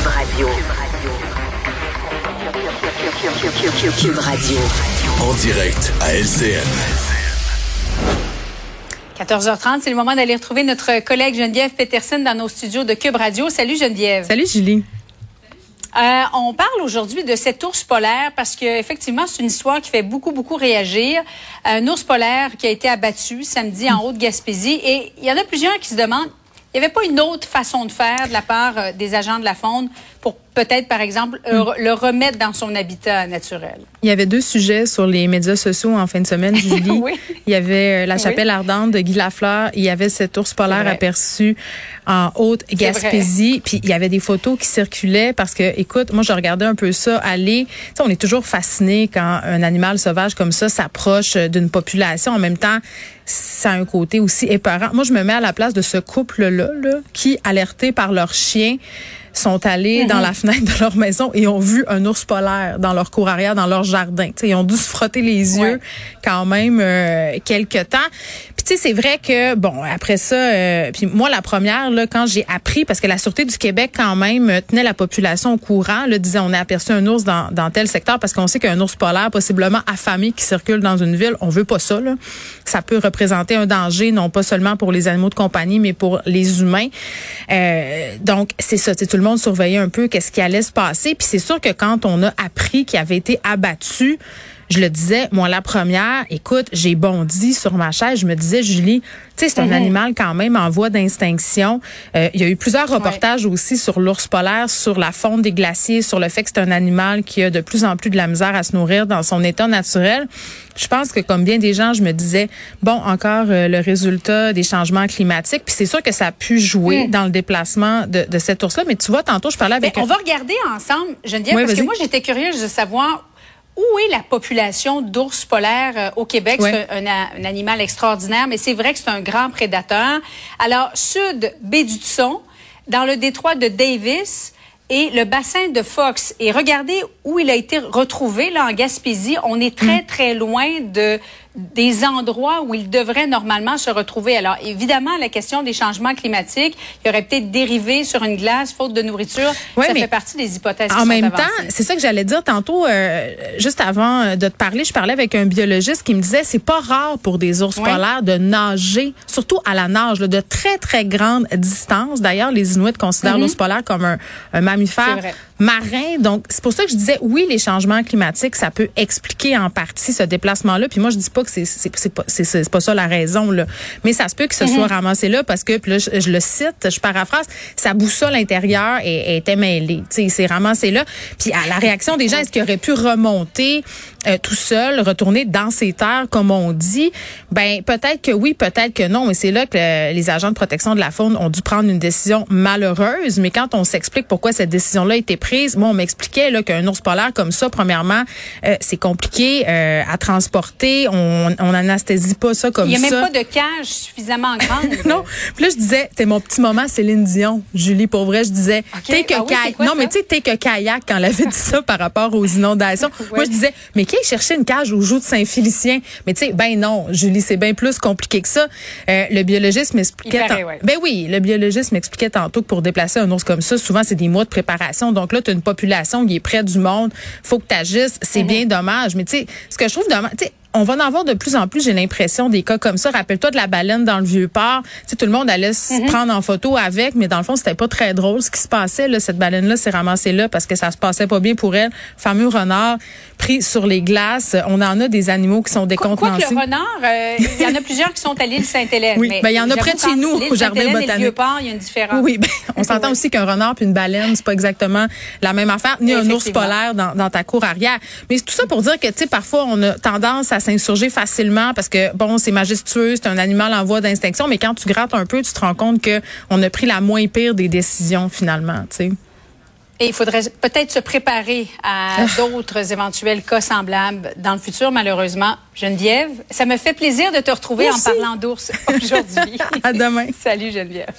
Cube Radio. Cube Radio. En direct à LCN. 14h30, c'est le moment d'aller retrouver notre collègue Geneviève Peterson dans nos studios de Cube Radio. Salut Geneviève. Salut Julie. Euh, on parle aujourd'hui de cet ours polaire parce que effectivement c'est une histoire qui fait beaucoup beaucoup réagir. Un ours polaire qui a été abattu samedi en Haute-Gaspésie et il y en a plusieurs qui se demandent il n'y avait pas une autre façon de faire de la part euh, des agents de la faune pour peut-être, par exemple, euh, Hmm. le remettre dans son habitat naturel? Il y avait deux sujets sur les médias sociaux en fin de semaine, Julie. Oui. Il y avait euh, la Oui. chapelle ardente de Guy Lafleur. Il y avait cet ours polaire aperçu en Haute-Gaspésie. Puis il y avait des photos qui circulaient parce que, écoute, moi, je regardais un peu ça aller. On est toujours fasciné quand un animal sauvage comme ça s'approche euh, d'une population. En même temps, ça a un côté aussi épeurant. Moi, je me mets à la place de ce couple-là, là, qui, alerté par leur chien, sont allés dans la fenêtre de leur maison et ont vu un ours polaire dans leur cour arrière, dans leur jardin. Ils ont dû se frotter les yeux Ouais. quand même euh, quelque temps. Sais, c'est vrai que bon après ça, euh, puis moi la première là quand j'ai appris parce que la sûreté du Québec quand même euh, tenait la population au courant, là, disait on a aperçu un ours dans, tel secteur parce qu'on sait qu'un ours polaire possiblement affamé qui circule dans une ville, on veut pas ça là. Ça peut représenter un danger non pas seulement pour les animaux de compagnie mais pour les humains. Euh, donc c'est ça, tout le monde surveillait un peu qu'est-ce qui allait se passer. Puis c'est sûr que quand on a appris qu'il avait été abattu, je le disais, moi la première, écoute, j'ai bondi sur ma chaise, je me disais Julie, tu sais c'est un animal quand même en voie d'extinction. Euh, il y a eu plusieurs reportages aussi sur l'ours polaire, sur la fonte des glaciers, sur le fait que c'est un animal qui a de plus en plus de la misère à se nourrir dans son état naturel. Je pense que comme bien des gens, je me disais bon, encore euh, le résultat des changements climatiques, puis c'est sûr que ça a pu jouer dans le déplacement de, de cet ours-là, mais tu vois tantôt je parlais Ben, avec on va regarder ensemble, Geneviève, Oui, parce que moi, j'étais curieuse de savoir où est la population d'ours polaires euh, au Québec? Ouais. C'est un, un- un animal extraordinaire, mais c'est vrai que c'est un grand prédateur. Alors, sud, baie du dans le détroit de Davis et le bassin de Fox. Et regardez où il a été retrouvé, là, en Gaspésie. On est Mm. très, très loin de des endroits où il devrait normalement se retrouver. Alors, évidemment, la question des changements climatiques, il aurait peut-être dérivé sur une glace, faute de nourriture. Ouais, ça fait partie des hypothèses En même temps, c'est ça que j'allais dire tantôt, euh, juste avant de te parler, je parlais avec un biologiste qui me disait c'est pas rare pour des ours Oui. polaires de nager, surtout à la nage, là, de très très grandes distances. D'ailleurs, les Inuits considèrent l'ours polaire comme un, un mammifère. C'est vrai. Marin. Donc, c'est pour ça que je disais oui, les changements climatiques, ça peut expliquer en partie ce déplacement-là. Puis moi, je dis pas que c'est c'est c'est pas c'est c'est pas ça la raison là, mais ça se peut que ce soit ramassé là parce que puis là, je, je le cite, je paraphrase, sa boussole intérieure est, était mêlée. Tu sais, c'est ramassé là. Puis à la réaction des gens, est-ce qu'il aurait pu remonter euh, tout seul, retourner dans ses terres comme on dit? Ben peut-être que oui, peut-être que non. Mais c'est là que euh, les agents de protection de la faune ont dû prendre une décision malheureuse. Mais quand on s'explique pourquoi cette décision-là a été prise, moi on m'expliquait là qu'un ours polaire comme ça, premièrement, euh, c'est compliqué euh, à transporter. On, on anesthésie pas ça comme Il n'y a ça. même pas de cage suffisamment grande. Non. Puis là, je disais, c'était mon petit moment Céline Dion, Julie, pour vrai. Je disais, OK. take a Ah oui, c'est kayak. quoi non, ça? mais tu sais, take a kayak quand elle avait dit ça par rapport aux inondations. Moi, je disais, mais qui a cherché une cage au joug de Saint-Félicien? Mais tu sais, ben non, Julie, c'est bien plus compliqué que ça. Euh, le biologiste m'expliquait. Ouais. Ben oui, le biologiste m'expliquait tantôt que pour déplacer un ours comme ça, souvent, c'est des mois de préparation. Donc là, tu as une population qui est près du monde. Faut que tu agisses. C'est bien dommage. Mais tu sais, ce que je trouve dommage, tu sais, on va en avoir de plus en plus, j'ai l'impression, des cas comme ça. Rappelle-toi de la baleine dans le vieux port. Tu sais, tout le monde allait se prendre en photo avec, mais dans le fond, c'était pas très drôle ce qui se passait. Là, cette baleine-là s'est ramassée là parce que ça se passait pas bien pour elle. Fameux renard pris sur les glaces. On en a des animaux qui sont Quoi que décontenancés. le renard, euh, il y en a plusieurs qui sont à l'île Sainte-Hélène. Oui, mais ben, il y en a près de chez nous, au Jardin et botanique. le Vieux-Port, il y a une différence. Oui, ben, on s'entend aussi qu'un renard puis une baleine, c'est pas exactement la même affaire, ni un ours polaire dans, dans ta cour arrière. Mais c'est tout ça pour dire que, tu sais, parfois, on a tendance à s'insurger facilement parce que, bon, c'est majestueux, c'est un animal en voie d'extinction, mais quand tu grattes un peu, tu te rends compte que on a pris la moins pire des décisions, finalement, tu sais. Et il faudrait peut-être se préparer à d'autres éventuels cas semblables dans le futur, malheureusement. Geneviève, ça me fait plaisir de te retrouver en parlant d'ours aujourd'hui. À demain. Salut Geneviève.